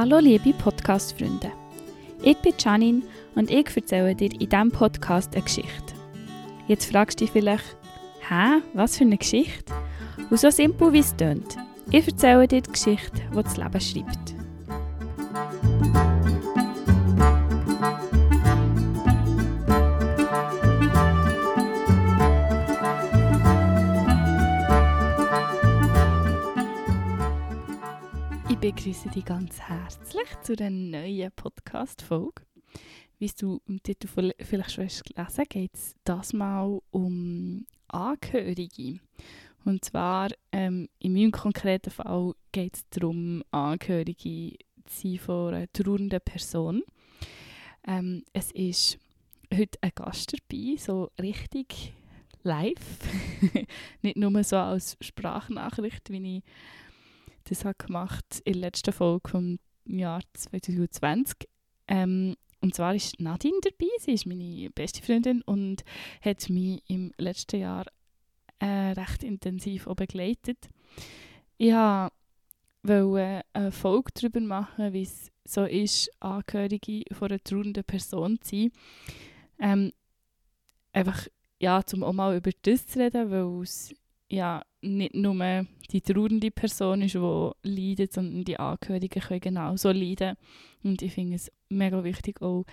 Hallo liebe Podcast-Freunde. Ich bin Janine und ich erzähle dir in diesem Podcast eine Geschichte. Jetzt fragst du dich vielleicht, hä, was für eine Geschichte? Und so simpel wie es tönt. Ich erzähle dir die Geschichte, die das Leben schreibt. Begrüße dich ganz herzlich zu einer neuen Podcast-Folge. Wie du im Titel vielleicht schon hast gelesen geht es das mal um Angehörige. Und zwar ähm, in meinem konkreten Fall geht es darum, Angehörige zu sein von einer trauernden Person. Ähm, es ist heute ein Gast dabei, so richtig live. Nicht nur so als Sprachnachricht, wie ich das habe gemacht in der letzten Folge vom Jahr 2020. Ähm, und zwar ist Nadine dabei, sie ist meine beste Freundin und hat mich im letzten Jahr äh, recht intensiv auch begleitet. Ich wollte eine Folge darüber machen, wie es so ist, Angehörige von einer trauernden Person zu sein. Ähm, einfach, ja, um auch mal über das zu reden, weil es ja nicht nur die trauernde Person ist, die leidet, sondern die Angehörigen können genauso leiden. Und ich finde es mega wichtig, auch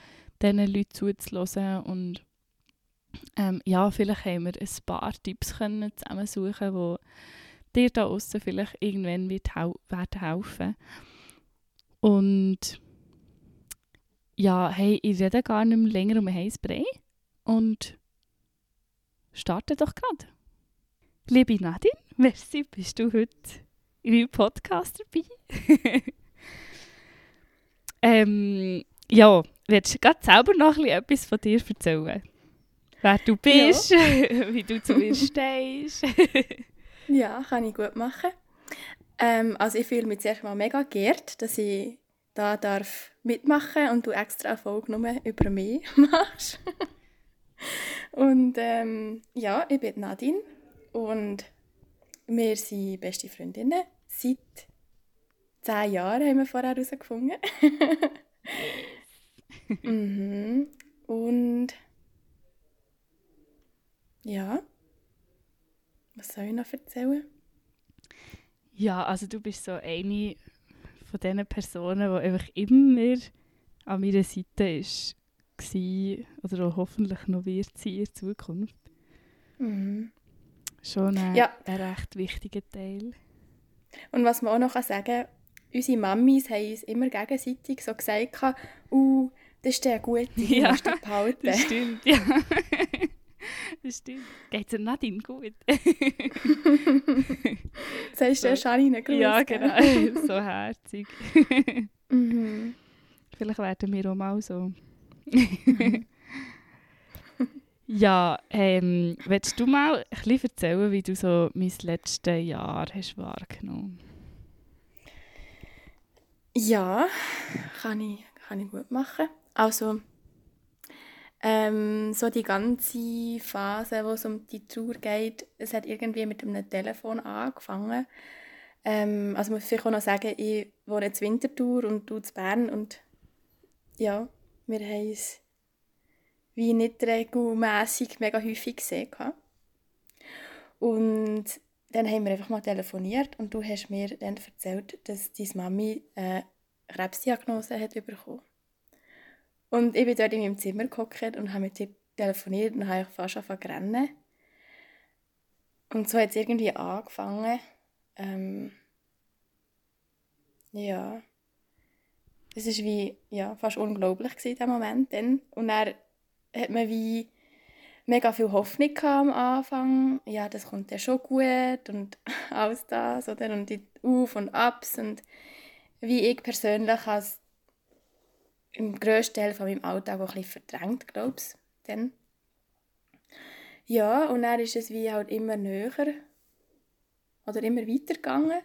diesen Leuten zuzulassen und ähm, ja, vielleicht haben wir ein paar Tipps können zusammensuchen, die dir da außen vielleicht irgendwann wird hel werden helfen. Und ja, hey, ich rede gar nicht mehr länger um ein Brei und starte doch gerade. Liebe Nadine, merci, bist du heute in meinem Podcast dabei. ähm, ja, willst du gerade selber noch etwas von dir erzählen? Wer du bist, ja. wie du zu mir stehst. ja, kann ich gut machen. Ähm, also ich fühle mich zuerst mal mega geehrt, dass ich da darf mitmachen und du extra eine Folge nur über mich machst. und ähm, ja, ich bin Nadine und wir sind beste Freundinnen. Seit zehn Jahren haben wir vorher herausgefunden. mhm. Und ja, was soll ich noch erzählen? Ja, also du bist so eine von diesen Personen, die einfach immer an meiner Seite ist, war oder auch hoffentlich noch wird sein in Zukunft. Mhm. Schon ein, ja. ein recht wichtiger Teil. Und was man auch noch sagen kann, unsere Mamis haben uns immer gegenseitig so gesagt, uh, das ist der Gute, ja, musst du behalten. das stimmt, ja. das stimmt. Geht es Nadine gut? Sagst du, so. Janine Gruß? Ja, genau. so herzig. mhm. Vielleicht werden wir auch mal so. Mhm. Ja, ähm, willst du mal ein bisschen erzählen, wie du so mein letztes Jahr hast wahrgenommen Ja, kann ich, kann ich gut machen. Also, ähm, so die ganze Phase, wo es um die Tour geht, es hat irgendwie mit einem Telefon angefangen. Ähm, also muss ich auch noch sagen, ich wohne in Winterthur und du in Bern und ja, wir haben wie nicht regelmässig mega häufig gesehen. Und dann haben wir einfach mal telefoniert und du hast mir dann erzählt, dass deine Mami eine Krebsdiagnose hat bekommen. Und ich bin dort in meinem Zimmer gehockt und habe mit ihr telefoniert und habe fast angefangen zu rennen. Und so hat es irgendwie angefangen. Ähm, ja. Es war wie, ja, fast unglaublich in diesem Moment. Dann. Und er hat man wie mega viel Hoffnung am Anfang. Ja, das kommt ja schon gut und alles das, oder? Und die Auf und Abs und wie ich persönlich habe es im grössten Teil von meinem Alltag auch ein bisschen verdrängt, glaube ich, dann. Ja, und dann ist es wie halt immer näher oder immer weitergegangen.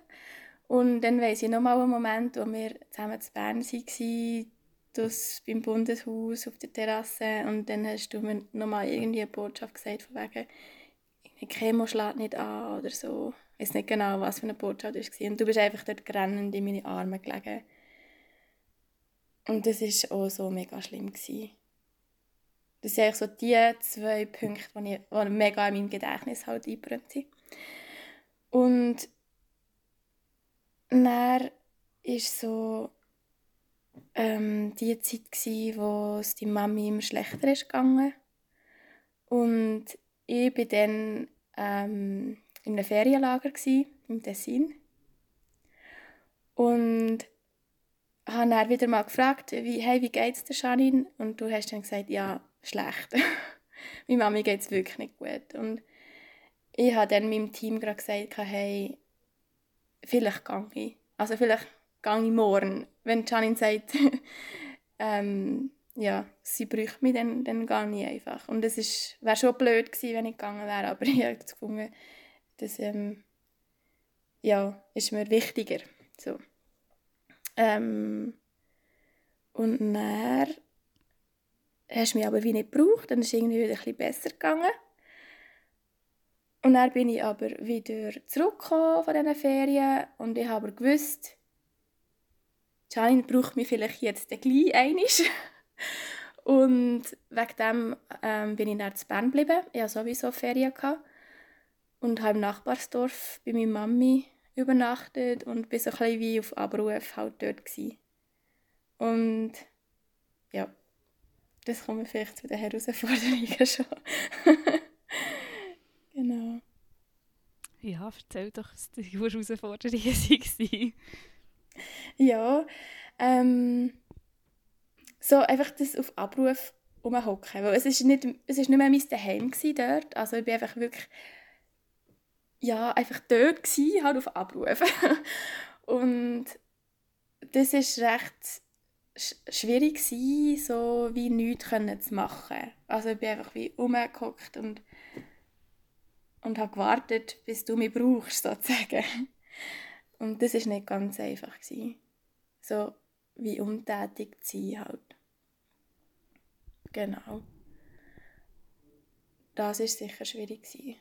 Und dann weiss ich noch mal einen Moment, wo wir zusammen zu Bern waren, das beim Bundeshaus auf der Terrasse und dann hast du mir nochmal irgendwie eine Botschaft gesagt von wegen Chemo schlägt nicht an oder so. Ich weiß nicht genau, was für eine Botschaft das war. Und du bist einfach dort grennend in meine Arme gelegen. Und das war auch so mega schlimm. Gewesen. Das sind eigentlich so die zwei Punkte, die, ich, die mega in meinem Gedächtnis halt sind. Und dann war so ähm, die Zeit, gewesen, wo es die Mami immer schlechter ist gegangen. Und ich war dann ähm, in einem Ferienlager im Tessin. Und habe dann wieder mal gefragt, wie, hey, wie geht es dir, Janine? Und du hast dann gesagt, ja, schlecht. Meine Mami geht es wirklich nicht gut. Und ich habe dann meinem Team gerade gesagt, hey, vielleicht gehe ich. Also vielleicht gehe ich morgen. Wenn Janine sagt, ähm, ja, sie bräuchte mich, dann, dann gehe ich einfach. Und es wäre schon blöd gewesen, wenn ich gegangen wäre, aber ich habe gefunden, das ähm, ja, ist mir wichtiger. So. Ähm, und dann hast du mich aber wie nicht gebraucht, dann ist es irgendwie wieder ein bisschen besser gegangen. Und dann bin ich aber wieder zurückgekommen von diesen Ferien und ich habe gewusst, Janine braucht mich vielleicht jetzt gleich einmal. und wegen dem ähm, bin ich dann zu Bern geblieben. Ich hatte sowieso Ferien. Gehabt. Und habe im Nachbarsdorf bei meiner Mami übernachtet und war so ein bisschen wie auf Abruf halt dort. Gewesen. Und ja, das kommt vielleicht zu den Herausforderungen schon. genau. Ja, erzähl doch, was die Herausforderungen waren. Ja, ähm, so einfach das auf Abruf rumhocken. Weil es ist nicht, es ist nicht mehr mein Daheim dort. Also ich bin einfach wirklich ja, einfach dort gewesen, halt auf Abruf. und das ist recht schwierig gewesen, so wie nichts zu machen. Also ich bin einfach wie rumgehockt und und habe gewartet, bis du mich brauchst, sozusagen. Und das war nicht ganz einfach. Gewesen. So wie untätig zu sein halt. Genau. Das war sicher schwierig. Gewesen.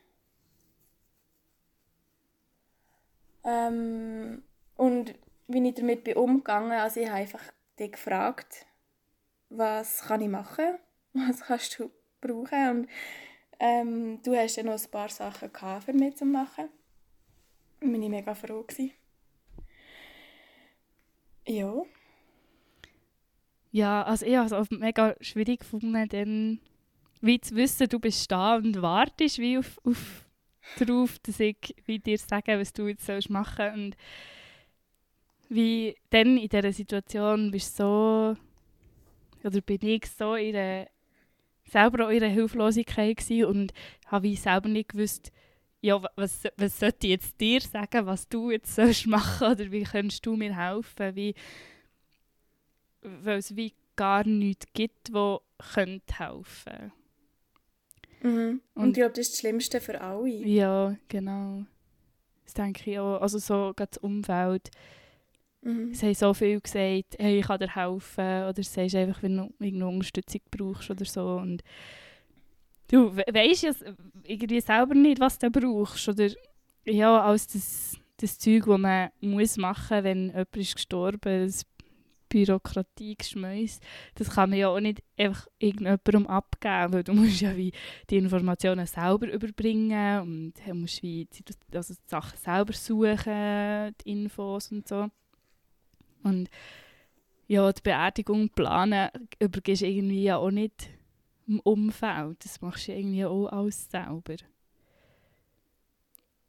Ähm, und wie ich damit bin umgegangen, also ich habe einfach dich gefragt, was kann ich machen, was kannst du brauchen und ähm, du hast ja noch ein paar Sachen für mich zu machen. Da bin ich mega froh. Gewesen. Ja. Ja, also ich habe es mega schwierig gefunden, dann wie zu wissen, du bist da und wartest wie auf, auf darauf, dass ich wie dir sage, was du jetzt sollst machen und wie dann in dieser Situation bist so oder bin ich so in der selber auch in ihrer Hilflosigkeit gewesen und habe ich selber nicht gewusst, ja, was, was sollte ich jetzt dir sagen, was du jetzt sollst machen oder wie kannst du mir helfen, wie, weil es wie gar nichts gibt, wo könnte helfen mhm. Und, und ich glaube, das ist das Schlimmste für alle. Ja, genau. Das denke ich auch. Also so das Umfeld. Mhm. Sie haben so viel gesagt, hey, ich kann dir helfen. Oder sagst einfach, wenn du irgendeine Unterstützung brauchst oder so. Und du weißt ja irgendwie selber nicht, was du brauchst. Oder ja, alles das, das Zeug, das man muss machen muss, wenn jemand ist gestorben ist. Bürokratie geschmäus. Das kann man ja auch nicht einfach irgendjemandem abgeben, weil du musst ja wie die Informationen selber überbringen und du musst wie die, also die Sachen selber suchen, die Infos und so. Und ja, die Beerdigung planen übergehst irgendwie ja auch nicht im Umfeld. Das machst du irgendwie auch alles selber.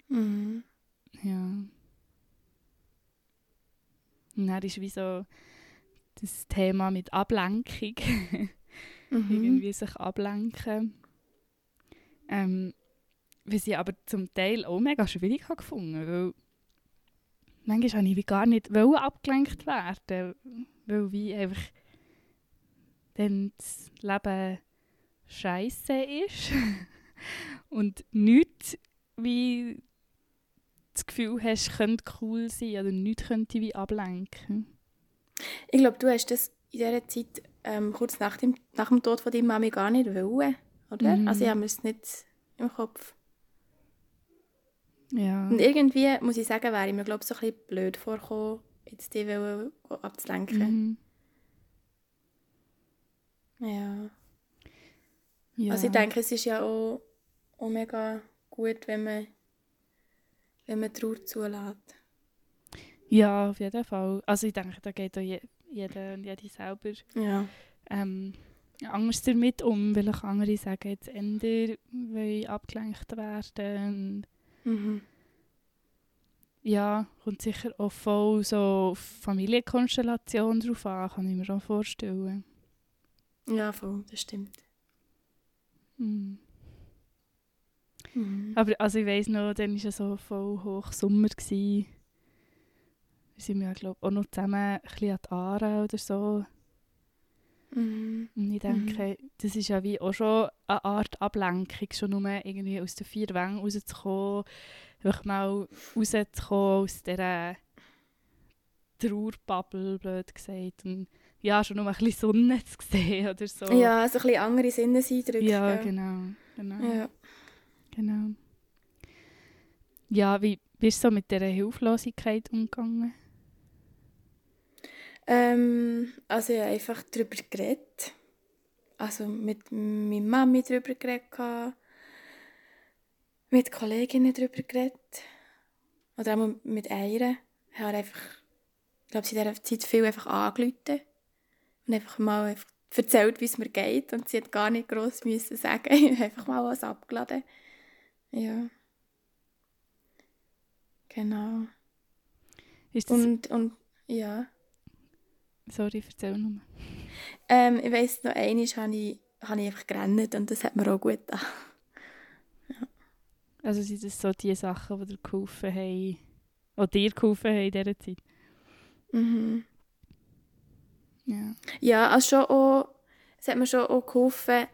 Mhm. Ja. Und dann ist wie so das Thema mit Ablenkung. mhm. Irgendwie sich ablenken. Ähm, was ich aber zum Teil auch mega schwierig habe gefunden weil manchmal wollte ich gar nicht abgelenkt werden, weil wie einfach dann das Leben scheiße ist und nichts wie das Gefühl hast, könnte cool sein oder nichts könnte wie ablenken. Ich glaube, du hast das in dieser Zeit ähm, kurz nach dem, nach dem Tod von deiner Mami gar nicht wollen, oder? Mhm. Also ich habe es nicht im Kopf. Ja. Und irgendwie, muss ich sagen, wäre ich mir glaube so ein bisschen blöd vorgekommen, jetzt die abzulenken. Mhm. Ja. Ja. Also ich denke, es ist ja auch, auch mega gut, wenn man, wenn man Trauer zulässt. Ja, auf jeden Fall. Also ich denke, da geht auch je, jeder und jede selber Ja. ähm, anders damit um, weil auch andere sagen jetzt Ende, weil abgelenkt werden. Mhm. Ja, kommt sicher auch voll so Familienkonstellation drauf an, kann ich mir auch vorstellen. Ja, voll, das stimmt. Hm. Mhm. Aber also ich weiss noch, dann war es so voll hoch Sommer. Gewesen. Wir sind ja, glaube auch noch zusammen ein bisschen an die Aare oder so. Mhm. Und ich denke, das ist ja wie auch schon eine Art Ablenkung, schon nur irgendwie aus den vier Wänden rauszukommen, einfach mal rauszukommen aus dieser Trauerbubble, blöd gesagt. Und ja, schon nur ein bisschen Sonne zu sehen oder so. Ja, so ein bisschen andere Sinneseindrücke. ja gell? genau. genau. Ja. Genau. Ja, wie bist du so mit dieser Hilflosigkeit umgegangen? Ähm, also ich habe einfach darüber geredet. Also mit meiner Mami darüber geredet. Mit Kolleginnen darüber geredet. Oder auch mit einer. Ich habe einfach, ich glaube, sie in dieser Zeit viel einfach angerufen. Und einfach mal einfach erzählt, wie es mir geht. Und sie hat gar nicht gross müssen sagen. Ich habe einfach mal was abgeladen. Ja. Genau. Ist das, Und, und ja. sorry, erzähl nochmal. Ähm, ich weiss, noch einmal habe ich, habe ich einfach gerannt und das hat mir auch gut getan. Also sind das so die Sachen, die dir geholfen haben, oder dir geholfen haben in dieser Zeit? Mhm. Ja. Ja, also schon auch, es hat mir schon auch geholfen,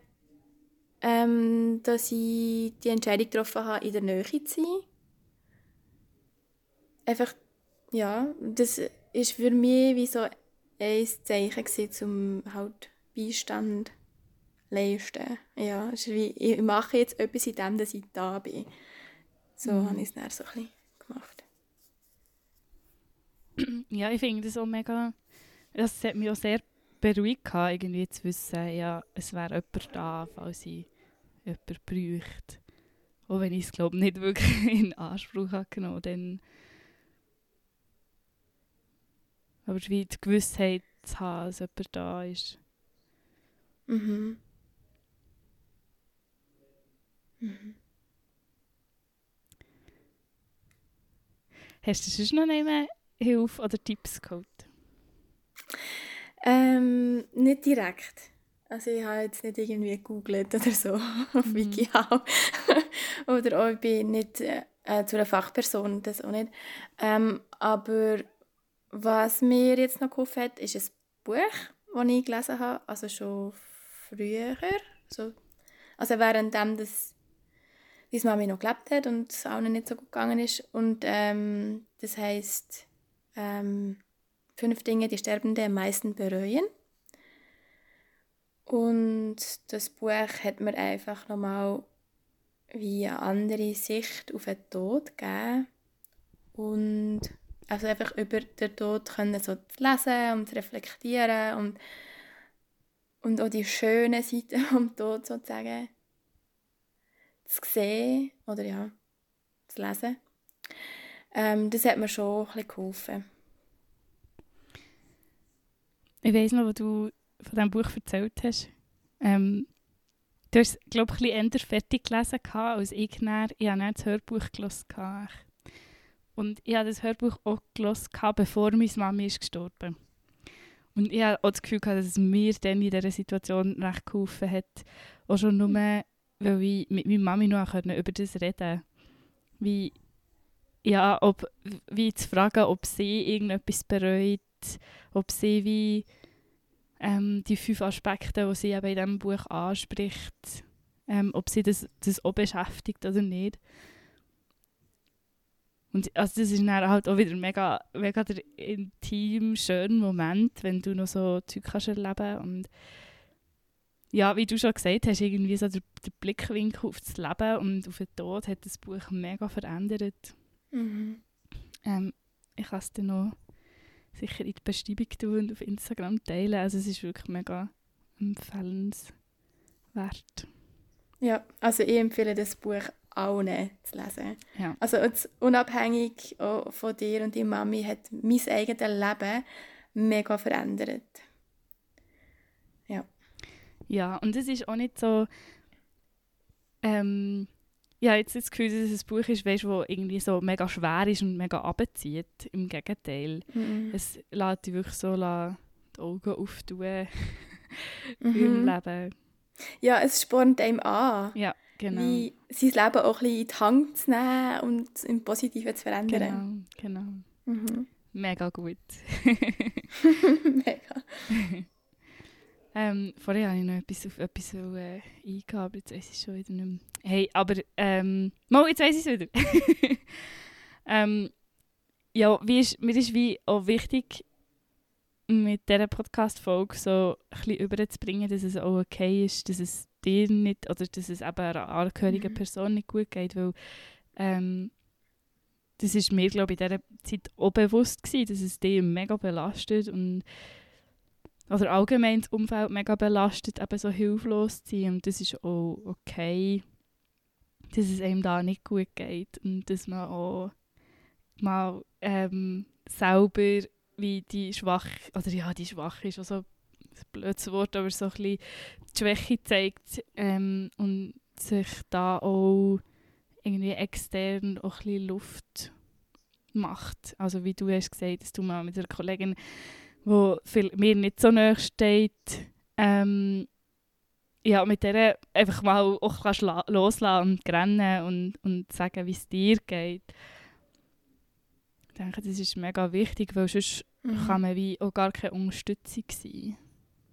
ähm, dass ich die Entscheidung getroffen habe, in der Nähe zu sein. Einfach, ja, das ist für mich wie so ein Zeichen gewesen, um halt Beistand leisten. Ja, es ist wie, ich mache jetzt etwas in dem, dass ich da bin. So Mhm. habe ich es dann so ein bisschen gemacht. ja, ich finde das auch mega, das hat mich auch sehr beruhigt gehabt, irgendwie zu wissen, ja, es wäre jemand da, falls ich jemanden bräuchte. Auch wenn ich es, glaube nicht wirklich in Anspruch habe genommen, dann aber wie die Gewissheit zu haben, dass jemand da ist. Mhm. Mhm. Hast du sonst noch eine Hilfe oder Tipps geholt? Ähm, nicht direkt. Also ich habe jetzt nicht irgendwie gegoogelt oder so auf Mhm. WikiHow. oder auch ich bin nicht äh, äh, zu einer Fachperson, das auch nicht. Ähm, aber was mir jetzt noch geholfen hat, ist ein Buch, das ich gelesen habe, also schon früher. So, also währenddem das meine Mami noch gelebt hat und es auch noch nicht so gut gegangen ist. Und ähm, das heisst ähm, «Fünf Dinge, die Sterbende am meisten bereuen». Und das Buch hat mir einfach nochmal wie eine andere Sicht auf den Tod gegeben. Und also einfach über den Tod können so zu lesen und zu reflektieren und, und auch die schönen Seiten vom Tod sozusagen zu sehen oder ja, zu lesen. Ähm, das hat mir schon ein bisschen geholfen. Ich weiss noch, was du von diesem Buch erzählt hast. Ähm, du hast es, glaube ich, ein bisschen fertig gelesen als ich. Dann, ich habe dann das Hörbuch gelesen. Und ich habe das Hörbuch auch gelesen, bevor meine Mami ist gestorben Und ich habe auch das Gefühl, dass es mir dann in dieser Situation recht geholfen hat. Auch schon nur, weil ich mit meiner Mami noch über das reden Wie, ja, ob, wie zu fragen, ob sie irgendetwas bereut, ob sie wie ähm, die fünf Aspekte, die sie eben in diesem Buch anspricht, ähm, ob sie das, das auch beschäftigt oder nicht. Und also das ist dann halt auch wieder mega, mega der intim, schöne Moment, wenn du noch so Zeug kannst erleben und ja, wie du schon gesagt hast, irgendwie so der, der Blickwinkel auf das Leben und auf den Tod hat das Buch mega verändert. Mhm. Ähm, ich kann es dann noch sicher in die Beschreibung tun und auf Instagram teilen. Also es ist wirklich mega, empfehlenswert. Ja, also ich empfehle das Buch allen zu lesen. Ja. Also jetzt unabhängig auch von dir und deiner Mami hat mein eigenes Leben mega verändert. Ja. Ja, und es ist auch nicht so. Ähm, ja, jetzt das Gefühl, dass es ein Buch ist, weißt, das irgendwie so mega schwer ist und mega abzieht. Im Gegenteil. Mhm. Es lässt dich wirklich so la- die Augen auftun Mhm. im Leben. Ja, es spornt einem an, Ja, genau. wie sein Leben auch ein bisschen in die Hand zu nehmen und im Positiven zu verändern. Genau, genau. Mhm. Mega gut. mega. Ähm, vorher habe ich noch etwas auf etwas äh, eingehen, aber jetzt weiß ich es schon wieder nicht mehr. Hey, aber, ähm, mal, jetzt weiß ich es wieder. ähm, ja, wie ist, mir ist wie auch wichtig, mit dieser Podcast-Folge so ein bisschen überzubringen, dass es auch okay ist, dass es dir nicht, oder dass es eben einer angehörigen Mhm. Person nicht gut geht, weil ähm, das ist mir, glaube ich, in dieser Zeit auch bewusst gewesen, dass es dich mega belastet und oder allgemein das Umfeld mega belastet, eben so hilflos zu sein und das ist auch okay, dass es einem da nicht gut geht und dass man auch mal ähm, selber wie die schwach, oder ja, die schwach ist auch so ein blödes Wort, aber so ein bisschen die Schwäche zeigt ähm, und sich da auch irgendwie extern auch ein bisschen Luft macht. Also wie du hast gesagt, dass du mal mit einer Kollegin, viel, mir nicht so nahe steht, ähm, ja, mit der einfach mal auch kannst la- loslassen und rennen und, und sagen, wie es dir geht. Ich denke, das ist mega wichtig, weil sonst Mhm. kann man wie auch gar keine Unterstützung sein.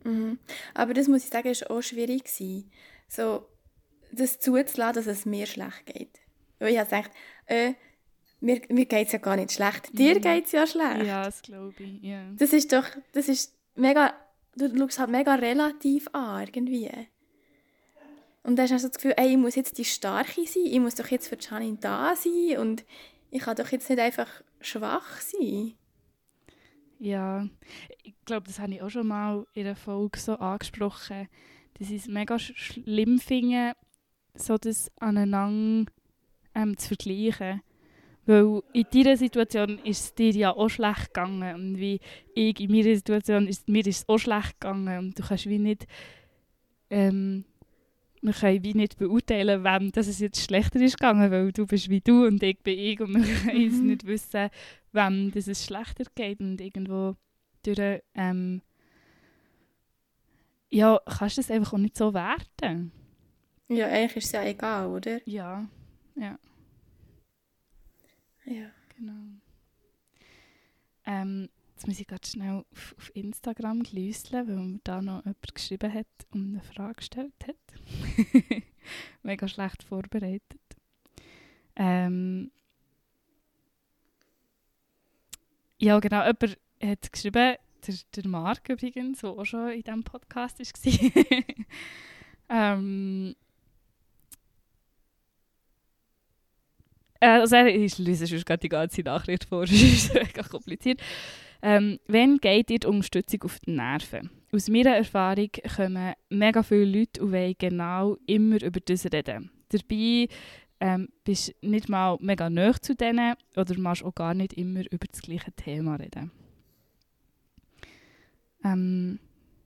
Mhm. Aber das muss ich sagen, ist auch schwierig gewesen. So, das zuzulassen, dass es mir schlecht geht. Weil ich habe gedacht, äh, mir, mir geht es ja gar nicht schlecht. Dir Mhm. geht es ja schlecht. Ja, das glaube ich. Ja. Das ist doch, das ist mega, du schaust halt mega relativ an, irgendwie. Und dann hast du so das Gefühl, ey, ich muss jetzt die Starke sein, ich muss doch jetzt für Janine da sein und ich kann doch jetzt nicht einfach schwach sein. Ja, ich glaube, das habe ich auch schon mal in einer Folge so angesprochen, dass ich es mega sch schlimm finde, so das aneinander ähm, zu vergleichen. Weil in deiner Situation ist es dir ja auch schlecht gegangen und wie ich in meiner Situation ist mir ist es auch schlecht gegangen und du kannst wie nicht ähm, wir können wie nicht beurteilen, wem das es jetzt schlechter ist gegangen, weil du bist wie du und ich bin ich und wir können Mhm. nicht wissen, wem das es schlechter geht und irgendwo durch ähm, ja, kannst du es einfach auch nicht so werten. Ja, eigentlich ist es ja egal, oder? Ja, Ja. Genau. Ähm, jetzt muss ich gerade schnell auf, auf Instagram glüsseln, weil mir da noch jemand geschrieben hat und eine Frage gestellt hat. Mega schlecht vorbereitet. Ähm, ja, genau, jemand hat geschrieben, der, der Marc übrigens, der auch schon in diesem Podcast war. ähm, also er- ich lese sonst gerade die ganze Nachricht vor, das ist mega kompliziert. Ähm, wenn geht dir die Unterstützung auf die Nerven? Aus meiner Erfahrung kommen mega viele Leute und wollen genau immer über das reden. Dabei ähm, bist du nicht mal mega nahe zu denen oder machst auch gar nicht immer über das gleiche Thema reden. Ähm,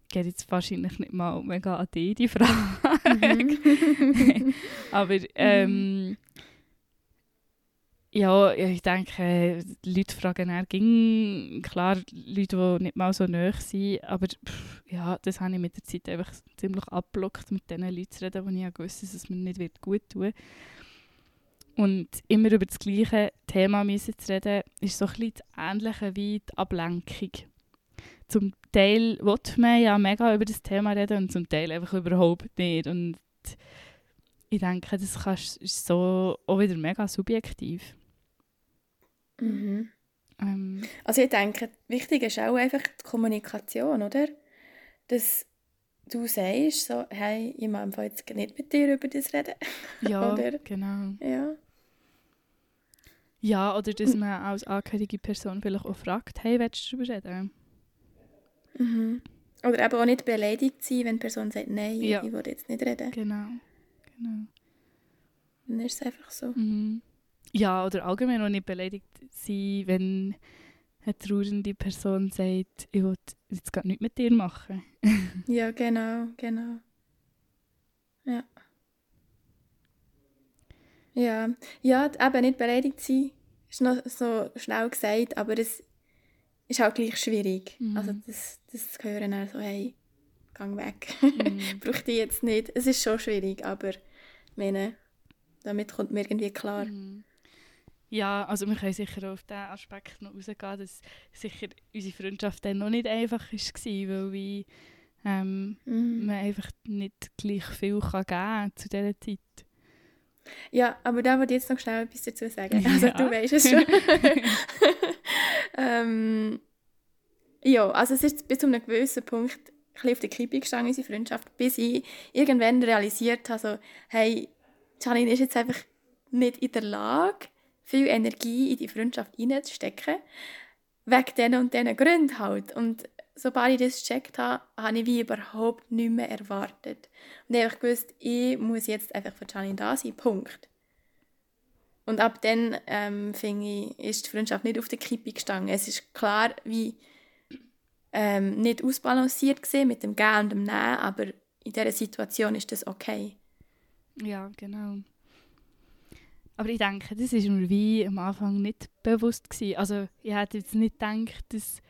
geht jetzt wahrscheinlich nicht mal mega an dich, die Frage. Mhm. Aber ähm, ja, ja, ich denke, die Leute fragen eher ging klar Leute, die nicht mal so nahe sind, aber pff, ja, das habe ich mit der Zeit einfach ziemlich abblockt, mit den Leuten zu reden, wo ich gewusst dass es mir nicht wird gut tun Und immer über das gleiche Thema müssen zu reden, ist so ein bisschen das Ähnliche wie die Ablenkung. Zum Teil will man ja mega über das Thema reden und zum Teil einfach überhaupt nicht. Und ich denke, das ist so auch wieder mega subjektiv. Mhm. Ähm, Also ich denke, wichtig ist auch einfach die Kommunikation, oder? Dass du sagst, so, hey, ich mag Fall jetzt nicht mit dir über das reden. ja, Oder? genau. Ja. Ja, oder dass man als angehörige Person vielleicht auch fragt, hey, willst du darüber reden? Mhm. Oder eben auch nicht beleidigt sein, wenn die Person sagt, nein, Ja. ich will jetzt nicht reden. Genau. genau. Dann ist es einfach so. Mhm. Ja, oder allgemein auch nicht beleidigt sein, wenn eine trauernde Person sagt, ich will jetzt gar nichts mit dir machen. Ja, genau, genau. Ja. Ja, ja eben nicht beleidigt sein, ist noch so schnell gesagt, aber es ist halt gleich schwierig. Mhm. Also das, das hören, dann so, hey, gang weg. Mhm. Brauche ich jetzt nicht. Es ist schon schwierig, aber meine, damit kommt mir irgendwie klar. Mhm. Ja, also wir können sicher auf diesen Aspekt noch rausgehen, dass sicher unsere Freundschaft dann noch nicht einfach war, weil wie, ähm, Mhm. man einfach nicht gleich viel kann geben kann zu dieser Zeit. Ja, aber da wollte ich jetzt noch schnell etwas dazu sagen. Ja. Also du weißt es schon. ähm, ja, also es ist bis zu einem gewissen Punkt ein auf der Kippe gestanden, unsere Freundschaft, bis ich irgendwann realisiert habe, so, hey, Janine ist jetzt einfach nicht in der Lage, viel Energie in die Freundschaft reinzustecken, wegen diesen und diesen Gründen halt. Und sobald ich das gecheckt habe, habe ich wie überhaupt nichts mehr erwartet. Und ich habe gewusst, ich muss jetzt einfach für Janine da sein, Punkt. Und ab dann, ähm, finde ich, ist die Freundschaft nicht auf der Kippe gestanden. Es ist klar, wie ähm, nicht ausbalanciert gewesen mit dem Gehen und dem Nehmen, aber in dieser Situation ist das okay. Ja, genau. Aber ich denke, das war mir wie am Anfang nicht bewusst. Gewesen. Also ich hätte jetzt nicht gedacht, dass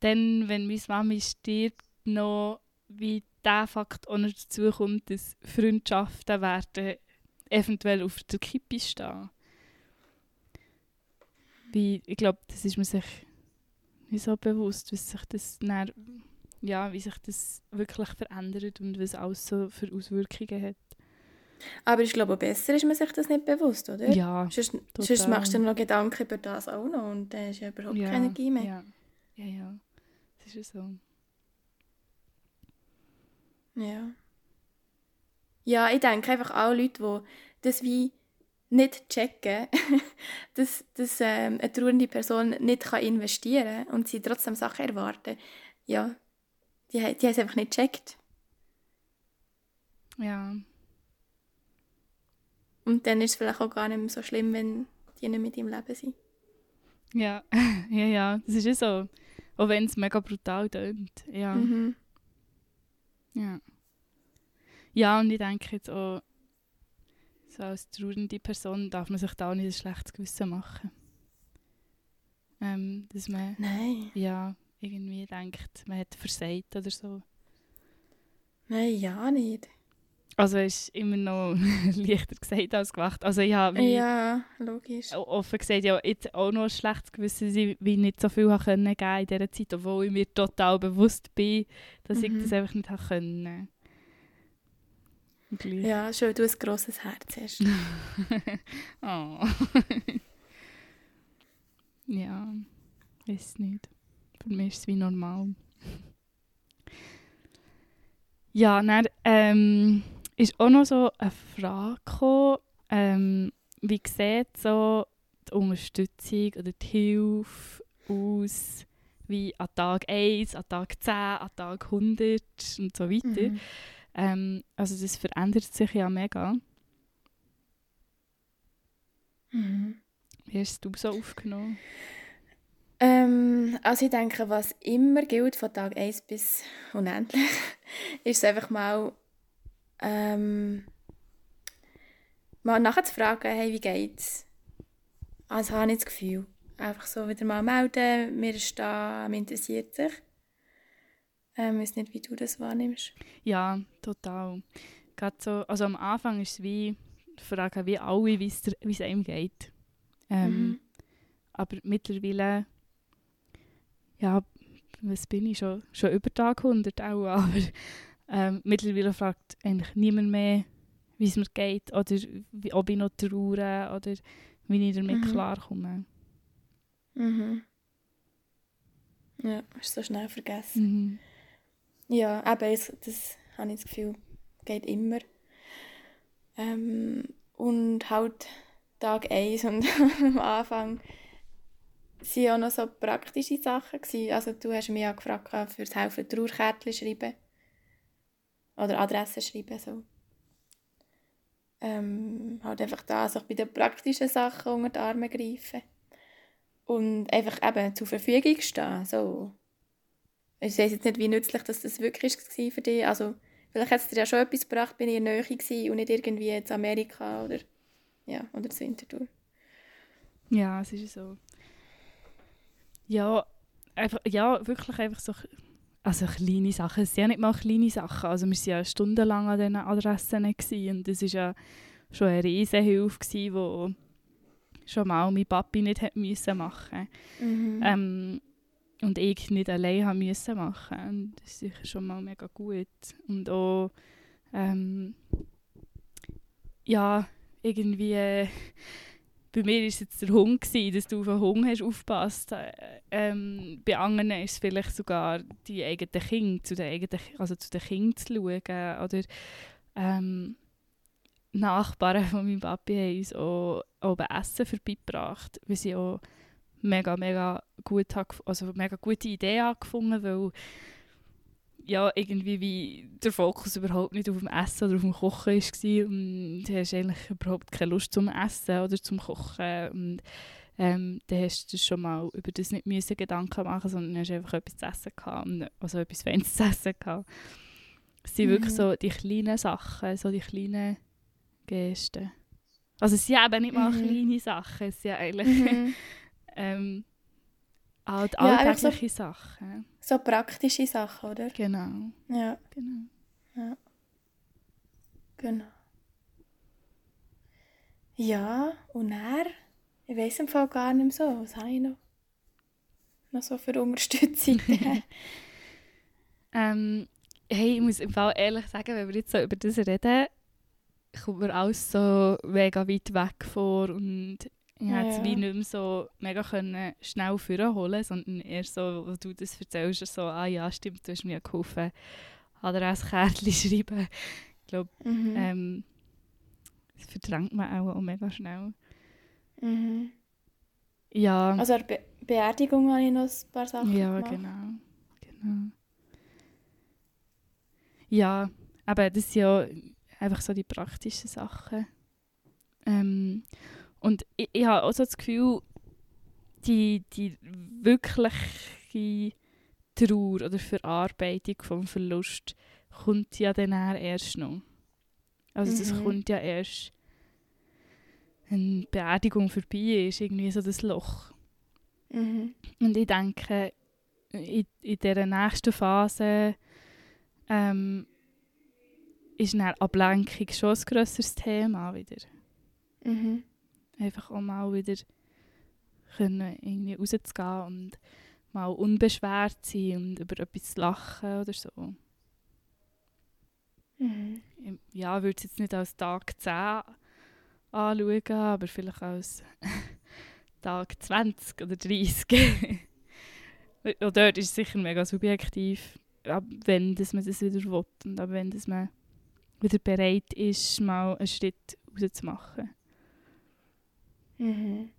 dann, wenn meine Mami stirbt, noch wie der Fakt auch noch dazu kommt, dass Freundschaften werden eventuell auf der Kippe stehen. Wie, ich glaube, das ist mir sich nicht so bewusst, wie sich das dann, ja, wie sich das wirklich verändert und was alles so für Auswirkungen hat. Aber ich glaube, besser ist man sich das nicht bewusst, oder? Ja, Sonst, total. sonst machst du dir noch Gedanken über das auch noch und dann ist ja überhaupt ja, keine Energie mehr. Ja, ja, ja. Das ist ja so. Ja. Ja, ich denke einfach auch Leute, die das wie nicht checken, dass, dass ähm, eine trauernde Person nicht kann investieren kann und sie trotzdem Sachen erwarten, ja, die, die haben es einfach nicht gecheckt. Ja, Und dann ist es vielleicht auch gar nicht mehr so schlimm, wenn die nicht mit im Leben sind. ja, ja, ja. Das ist ja so. Auch wenn es mega brutal tönt. Ja. Mhm. ja. Ja, und ich denke jetzt auch, so als trauernde Person darf man sich da auch nicht ein schlechtes Gewissen machen. Ähm, dass man, Nein, ja, irgendwie denkt, man hat versagt oder so. nein, ja nicht. Also es ist immer noch leichter gesagt als gemacht. Also ich habe wie Ja, logisch. offen gesagt ja jetzt auch noch ein schlechtes Gewissen, dass ich wie nicht so viel habe können geben in dieser Zeit, obwohl ich mir total bewusst bin, dass ich Mhm. das einfach nicht habe können. Gleich- Ja, schon, weil du ein grosses Herz hast. oh. ja, weiß nicht. Für mich ist es wie normal. ja, dann ähm, ist auch noch so eine Frage gekommen, ähm, wie sieht so die Unterstützung oder die Hilfe aus, wie an Tag 1, an Tag 10, an Tag 100 und so weiter. Mhm. Ähm, also das verändert sich ja mega. Mhm. Wie hast du so aufgenommen? Ähm, also ich denke, was immer gilt von Tag 1 bis unendlich, ist einfach mal, ähm, mal nachzufragen, hey, wie geht's? Also habe ich das Gefühl. Einfach so wieder mal melden, mir ist da, mir interessiert sich. Ähm, ich weiß nicht, wie du das wahrnimmst. Ja, total. Gerade so, also am Anfang ist es wie, fragen wie alle, wie es einem geht. Ähm, Mhm. Aber mittlerweile, ja, was bin ich schon? Schon über Tag 100 auch, aber ähm, mittlerweile fragt eigentlich niemand mehr, wie es mir geht oder wie, ob ich noch traure oder wie ich damit Mhm. klarkomme. Mhm. Ja, hast du so schnell vergessen. Mhm. Ja, eben, das, das habe ich das Gefühl, geht immer. Ähm, und halt Tag 1 und am Anfang waren auch noch so praktische Sachen. Gewesen. Also du hast mich ja gefragt, für das Helfen Trauerkärtchen schreiben. Oder Adressen schreiben, so. Ähm, halt einfach da, so bei den praktischen Sachen unter die Arme greifen. Und einfach eben zur Verfügung stehen, so. Ich weiß jetzt nicht, wie nützlich das, das wirklich war für dich. Also, vielleicht hat es dir ja schon etwas gebracht, bin ich in der Nähe und nicht irgendwie in Amerika oder, ja, oder in Winterthur. Ja, es ist so. Ja, einfach, ja, wirklich einfach so also kleine Sachen. Es sind ja nicht mal kleine Sachen. Also wir waren ja stundenlang an diesen Adressen und das war ja schon eine riesige Hilfe, die schon mal mein Papi nicht hätte müssen machen mhm. ähm, und ich nicht allein haben müssen machen. Und das ist sicher schon mal mega gut. Und auch ähm, ja, irgendwie bei mir war es jetzt der Hund, gewesen, dass du auf den Hund hast aufgepasst ähm, Bei anderen ist es vielleicht sogar die eigenen Kinder, zu den, eigenen, also zu den Kindern zu schauen. Oder ähm, Nachbarn von meinem Papi haben uns auch, auch Essen vorbeigebracht, weil sie auch mega, mega, gut, also mega gute Idee gefunden weil ja, irgendwie wie der Fokus überhaupt nicht auf dem Essen oder auf dem Kochen war und du hast eigentlich überhaupt keine Lust zum Essen oder zum Kochen und ähm, dann hast du schon mal über das nicht müssen Gedanken machen sondern hast einfach etwas zu essen gehabt, also etwas Feines zu essen gehabt. Es sind mhm. wirklich so die kleinen Sachen, so die kleinen Gesten. Also es sind eben nicht mal mhm. kleine Sachen, es sind eigentlich mhm. ähm, Alltägliche ja, so, Sachen. So praktische Sachen, oder? Genau. Ja. Genau. Ja. Genau. Ja, und er, ich weiß im Fall gar nicht mehr so, was habe ich noch, noch so für Unterstützung? ähm, hey, ich muss im Fall ehrlich sagen, wenn wir jetzt so über das reden, kommt mir alles so mega weit weg vor und ich konnte es wie nicht mehr so mega können schnell vorholen, sondern eher so, wo du das erzählst, so, ah ja, stimmt, du hast mir geholfen, hat er auch ein Kärtchen schreiben. Ich glaube, mhm. ähm, das verdrängt man auch, auch mega schnell. Mhm. Ja. Also Be Beerdigung habe ich noch ein paar Sachen Ja, gemacht. genau. genau. Ja, aber das sind ja einfach so die praktischen Sachen. Ähm, und ich, ich habe auch so das Gefühl, die, die wirkliche Trauer oder Verarbeitung vom Verlust kommt ja dann erst noch. Also mhm. das kommt ja erst, wenn die Beerdigung vorbei ist, irgendwie so das Loch. Mhm. Und ich denke, in, in dieser nächsten Phase ähm, ist eine Ablenkung schon ein grösseres Thema wieder. Mhm einfach auch mal wieder können irgendwie rauszugehen und mal unbeschwert sein und über etwas lachen oder so. Mhm. Ja, ich würde es jetzt nicht als Tag 10 anschauen, aber vielleicht als Tag 20 oder 30. und dort ist es sicher mega subjektiv, ab wenn dass man das wieder will und ab wenn dass man wieder bereit ist, mal einen Schritt rauszumachen. Mhm.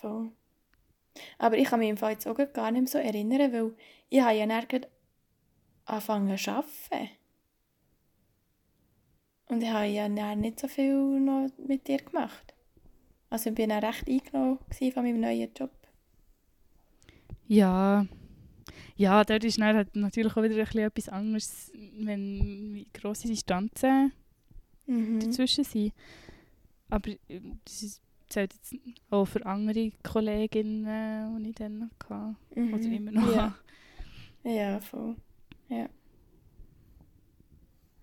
So. Aber ich kann mich im Fall jetzt auch gar nicht mehr so erinnern, weil ich habe ja dann angefangen zu arbeiten. Und ich habe ja dann nicht so viel noch mit dir gemacht. Also ich war dann recht eingenommen von meinem neuen Job. Ja, ja, dort ist dann halt natürlich auch wieder ein bisschen etwas anderes, wenn grosse Distanzen mhm. dazwischen sind. Aber äh, das zählt jetzt auch für andere Kolleginnen, die ich dann hatte. Mhm. Oder immer noch ja. Ja, voll. Ja.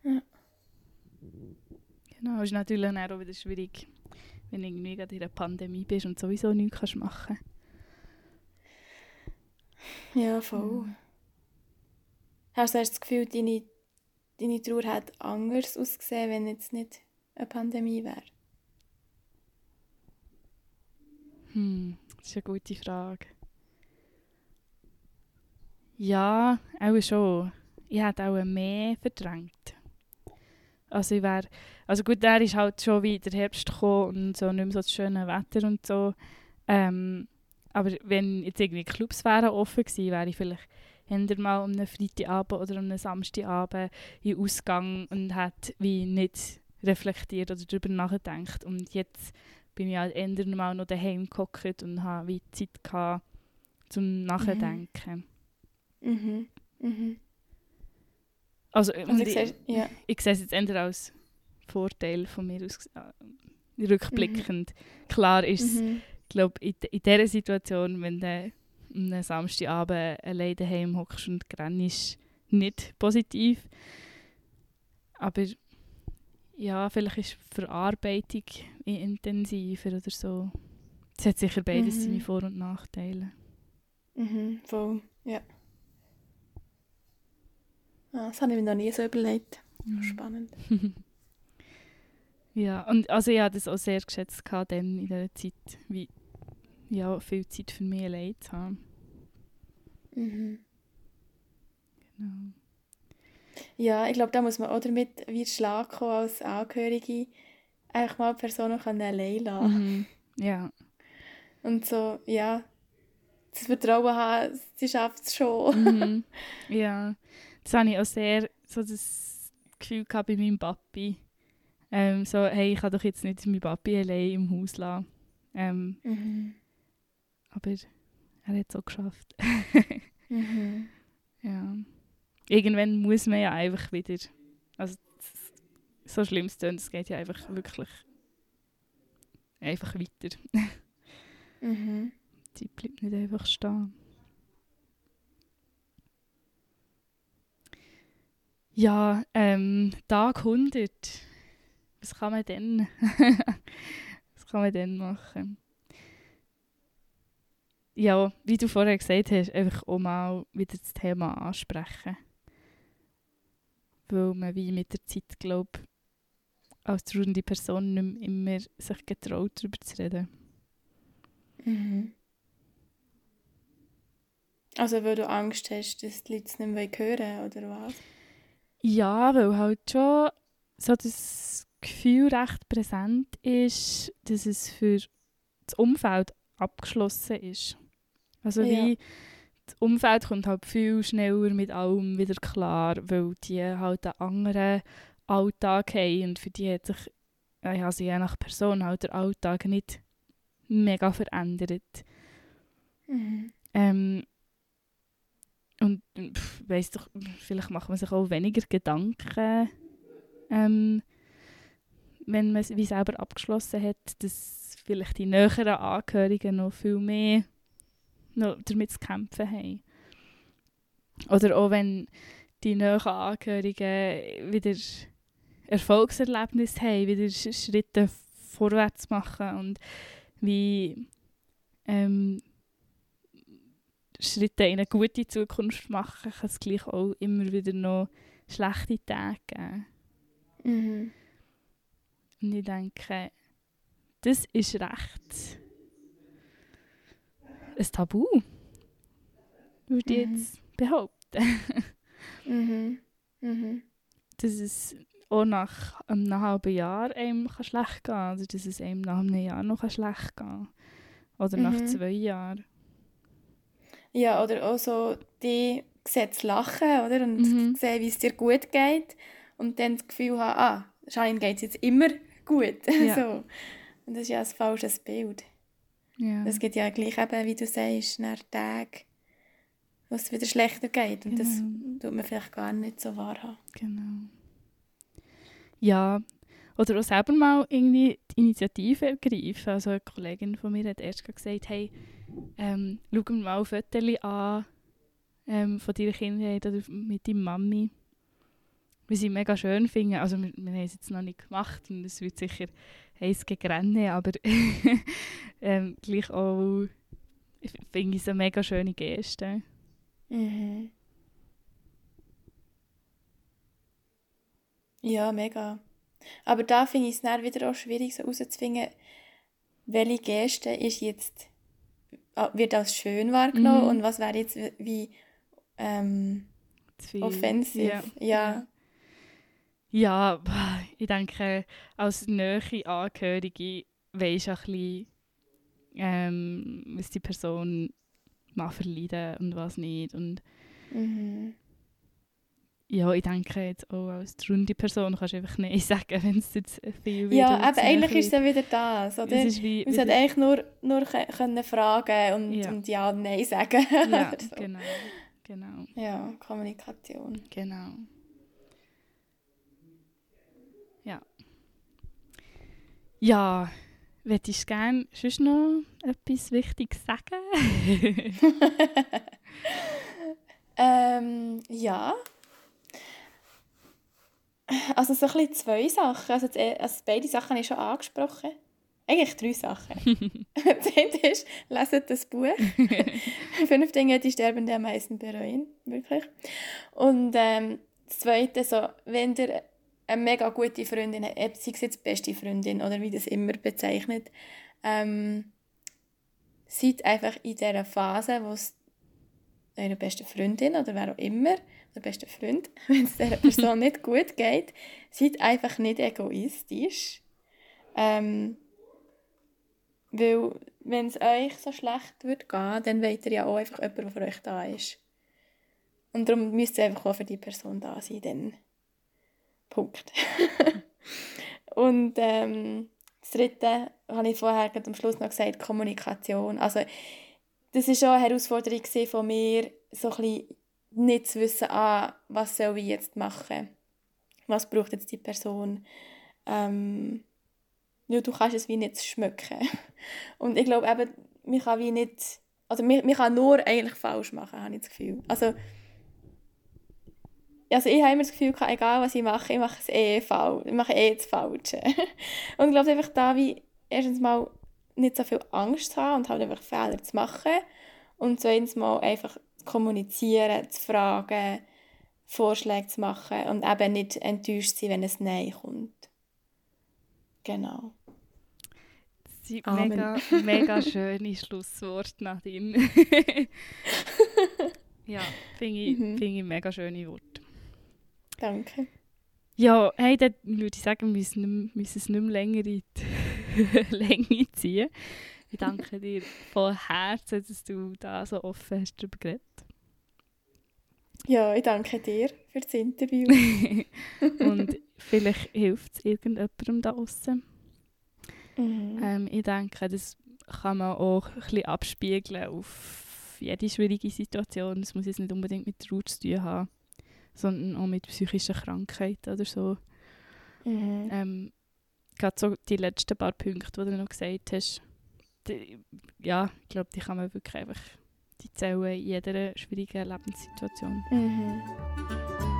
ja. Genau, es ist natürlich auch wieder schwierig, wenn du irgendwie gerade in einer Pandemie bist und sowieso nichts kannst machen Ja, voll. Mhm. Hast du das Gefühl, deine, deine Trauer hat anders ausgesehen, wenn jetzt nicht eine Pandemie wäre? Hm, das ist eine gute Frage. Ja, auch schon. Ich hätte auch mehr verdrängt. Also ich wäre, also gut, der ist halt schon wie der Herbst gekommen und so nicht mehr so das schöne Wetter und so. Ähm, aber wenn jetzt irgendwie Clubs wären offen gewesen, wäre ich vielleicht eher mal am Freitagabend oder am Samstagabend in Ausgang und hätte wie nicht reflektiert oder darüber nachgedacht. Und jetzt bin ich halt eher mal noch daheim gehockt und habe wie Zeit gehabt, zum Nachdenken. Mhm. Mhm. Also, Also und ich ich, sehe, ja. ich sehe es jetzt eher als Vorteil von mir aus, äh, rückblickend. Klar ist es, Mhm. ich glaube, in, in dieser Situation, wenn du am Samstagabend alleine daheim hockst und grennst, nicht positiv. Aber ja, vielleicht ist Verarbeitung intensiver oder so. Es hat sicher beides Mhm. seine Vor- und Nachteile. Mhm. Voll, ja. Ah, das habe ich mir noch nie so überlegt. Spannend. ja, und also ich habe das auch sehr geschätzt gehabt, dann in dieser Zeit, wie ja, viel Zeit für mich allein zu haben. Mhm. Genau. Ja, ich glaube, da muss man auch damit wie Schlag kommen als Angehörige. Einfach mal Personen können allein lassen. Mhm. Ja. Und so, ja, das Vertrauen haben, sie schafft es schon. mhm. Ja, das habe ich auch sehr so das Gefühl gehabt bei meinem Papi. Ähm, so, hey, ich kann doch jetzt nicht meinen Papi allein im Haus lassen. Ähm, Mhm. aber er hat es auch geschafft. Mhm. ja. Irgendwann muss man ja einfach wieder, also das- so schlimm es es geht ja einfach wirklich einfach weiter. Mhm. Die Zeit bleibt nicht einfach stehen. Ja, ähm, Tag 100. Was kann man denn? Was kann man denn machen? Ja, wie du vorher gesagt hast, einfach auch mal wieder das Thema ansprechen. Weil man wie mit der Zeit, glaube als trauernde Person nicht mehr immer sich getraut, darüber zu reden. Mhm. Also, weil du Angst hast, dass die Leute es nicht mehr hören oder was? Ja, weil halt schon so das Gefühl recht präsent ist, dass es für das Umfeld abgeschlossen ist. Also Ja. wie das Umfeld kommt halt viel schneller mit allem wieder klar, weil die halt einen anderen Alltag haben und für die hat sich also je nach Person halt der Alltag nicht mega verändert. Mhm. Ähm, und pff, weiss doch, vielleicht macht man sich auch weniger Gedanken, ähm, wenn man es wie selber abgeschlossen hat, dass vielleicht die näheren Angehörigen noch viel mehr noch damit zu kämpfen haben. Oder auch wenn die näheren Angehörigen wieder Erfolgserlebnisse haben, wieder Sch- Schritte vorwärts machen und wie ähm, Schritte in eine gute Zukunft machen, kann es gleich auch immer wieder noch schlechte Tage geben. Mhm. Und ich denke, das ist recht ein Tabu, würde ich Mhm. jetzt behaupten. Mhm. Mhm. Dass es auch nach einem halben Jahr einem kann schlecht gehen kann. Also dass es einem nach einem Jahr noch schlecht gehen kann. Oder nach Mhm. zwei Jahren. Ja, oder auch so, die Gesetze lachen, oder? Und Mhm. sehen, wie es dir gut geht. Und dann das Gefühl haben, ah, Janine geht es jetzt immer gut. Ja. so. Und das ist ja ein falsches Bild. Ja. Es gibt ja gleich eben, wie du sagst, nach Tagen, wo es wieder schlechter geht. Und das Genau. tut man vielleicht gar nicht so wahrhaben. Genau. Ja, oder auch selber mal irgendwie die Initiative ergreifen. Also eine Kollegin von mir hat erst gesagt, hey, ähm, schau mir mal Fotos an ähm, von deiner Kindheit oder mit deiner Mami. Wir sie mega schön finden. Also wir, wir haben es jetzt noch nicht gemacht und es wird sicher heiß gegen Rennen, aber ähm, gleich auch finde ich es eine mega schöne Geste. Mhm. Ja, mega. Aber da finde ich es dann wieder auch schwierig, so herauszufinden, welche Geste ist jetzt, ah, wird als schön wahrgenommen Mhm. und was wäre jetzt wie- ähm, offensiv. Ja. Ja. Ja, ich denke, als nähe Angehörige weisst du ein bisschen, ähm, was die Person mal verleiden und was nicht. Und Mhm. ja, ich denke jetzt auch als runde Person kannst du einfach Nein sagen, wenn es jetzt viel wird. Ja, aber eigentlich ist es ja wieder das, oder? Es ist wie, Man sollte eigentlich nur, nur können fragen und Ja. und ja Nein sagen. ja, so. genau, genau, ja, Kommunikation. genau. Ja. Ja, würdest du gerne sonst noch etwas Wichtiges sagen? Ähm, ja. Also so ein bisschen zwei Sachen. Also, das, e- also beide Sachen habe ich schon angesprochen. Eigentlich drei Sachen. das eine ist, leset das Buch. Fünf Dinge, die Sterbenden am meisten bereuen. Wirklich. Und ähm, das Zweite, so, wenn ihr eine mega gute Freundin sei es jetzt beste Freundin oder wie das immer bezeichnet, ähm, seid einfach in dieser Phase, wo es eurer besten Freundin oder wer auch immer, oder besten Freund, wenn es dieser Person nicht gut geht, seid einfach nicht egoistisch. Ähm, weil, wenn es euch so schlecht wird gehen, dann wollt ihr ja auch einfach jemanden, der für euch da ist. Und darum müsst ihr einfach auch für die Person da sein, dann. Punkt. Und ähm, das Dritte habe ich vorher am Schluss noch gesagt, Kommunikation. Also, das war schon eine Herausforderung von mir, so ein nicht zu wissen, ah, was soll ich jetzt machen? Was braucht jetzt die Person? Ähm, ja, du kannst es wie nicht schmücken. Und ich glaube eben, man kann wie nicht, also man, man kann nur eigentlich falsch machen, habe ich das Gefühl. Also, also ich habe immer das Gefühl, gehabt, egal was ich mache, ich mache es eh falsch. Ich mache eh das Falsche. Und ich glaube einfach da, wie erstens mal nicht so viel Angst zu haben und halt einfach Fehler zu machen. Und zweitens mal einfach zu kommunizieren, zu fragen, Vorschläge zu machen und eben nicht enttäuscht sein, wenn es Nein kommt. Genau. Das sind Amen. mega, mega schöne Schlussworte, Nadine. ja, finde ich, Mhm. finde ich mega schöne Worte. Danke. Ja, hey, dann würde ich sagen, wir müssen, es nicht mehr länger in die Länge ziehen. Ich danke dir von Herzen, dass du da so offen hast darüber geredet. Ja, ich danke dir für das Interview. Und vielleicht hilft es irgendjemandem da draußen. mhm. Ähm, ich denke, das kann man auch ein bisschen abspiegeln auf jede schwierige Situation. Es muss jetzt nicht unbedingt mit Ruhe zu tun haben, sondern auch mit psychischen Krankheiten oder so. Mhm. Ähm, gerade so die letzten paar Punkte, die du noch gesagt hast, die, ja, ich glaube, die kann man wirklich einfach, die zählen in jeder schwierigen Lebenssituation. Mhm.